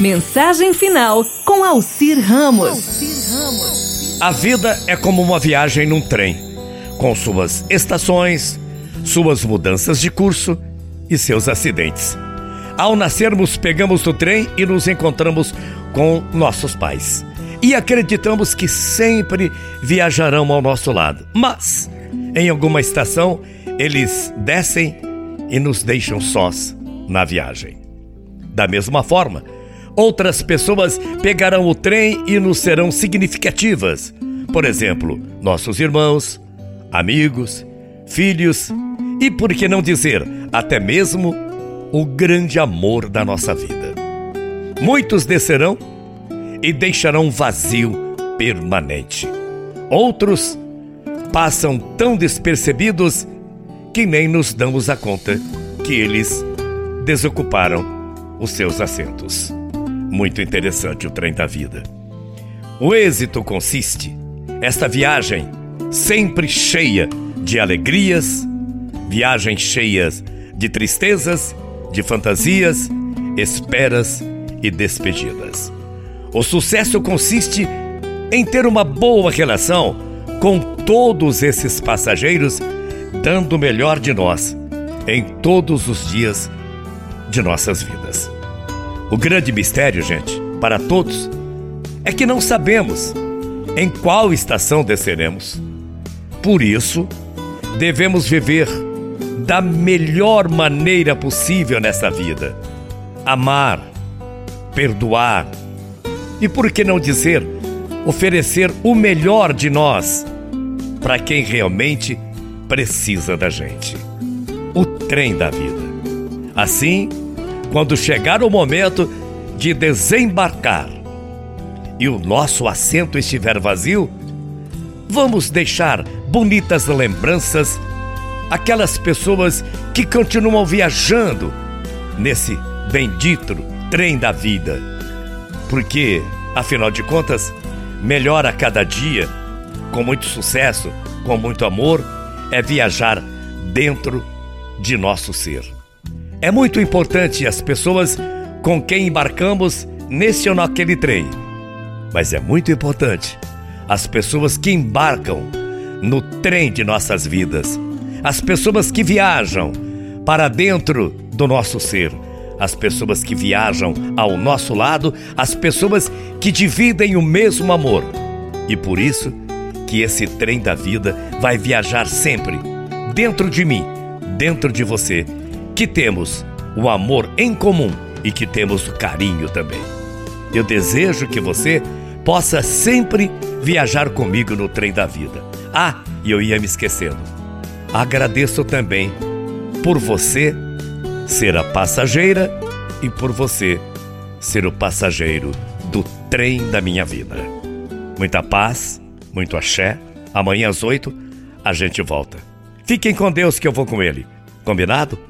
Mensagem final com Alcir Ramos. A vida é como uma viagem num trem, com suas estações, suas mudanças de curso e seus acidentes. Ao nascermos, pegamos o trem e nos encontramos com nossos pais. E acreditamos que sempre viajarão ao nosso lado. Mas, em alguma estação, eles descem e nos deixam sós na viagem. Da mesma forma, outras pessoas pegarão o trem e nos serão significativas. Por exemplo, nossos irmãos, amigos, filhos e, por que não dizer, até mesmo o grande amor da nossa vida. Muitos descerão e deixarão um vazio permanente. Outros passam tão despercebidos que nem nos damos a conta que eles desocuparam os seus assentos. Muito interessante o trem da vida. O êxito consiste, esta viagem sempre cheia de alegrias, viagens cheias de tristezas, de fantasias, esperas e despedidas. O sucesso consiste em ter uma boa relação com todos esses passageiros, dando o melhor de nós em todos os dias de nossas vidas. O grande mistério, gente, para todos, é que não sabemos em qual estação desceremos. Por isso, devemos viver da melhor maneira possível nessa vida. Amar, perdoar e, por que não dizer, oferecer o melhor de nós para quem realmente precisa da gente. O trem da vida. Assim, quando chegar o momento de desembarcar e o nosso assento estiver vazio, vamos deixar bonitas lembranças aquelas pessoas que continuam viajando nesse bendito trem da vida. Porque, afinal de contas, melhor a cada dia, com muito sucesso, com muito amor, é viajar dentro de nosso ser. É muito importante as pessoas com quem embarcamos nesse ou naquele trem. Mas é muito importante as pessoas que embarcam no trem de nossas vidas as pessoas que viajam para dentro do nosso ser, as pessoas que viajam ao nosso lado, as pessoas que dividem o mesmo amor. E por isso que esse trem da vida vai viajar sempre dentro de mim, dentro de você, que temos o amor em comum e que temos o carinho também. Eu desejo que você possa sempre viajar comigo no trem da vida. Ah, e eu ia me esquecendo agradeço também por você ser a passageira e por você ser o passageiro do trem da minha vida. Muita paz, muito axé. Amanhã às oito a gente volta. Fiquem com Deus que eu vou com ele. Combinado?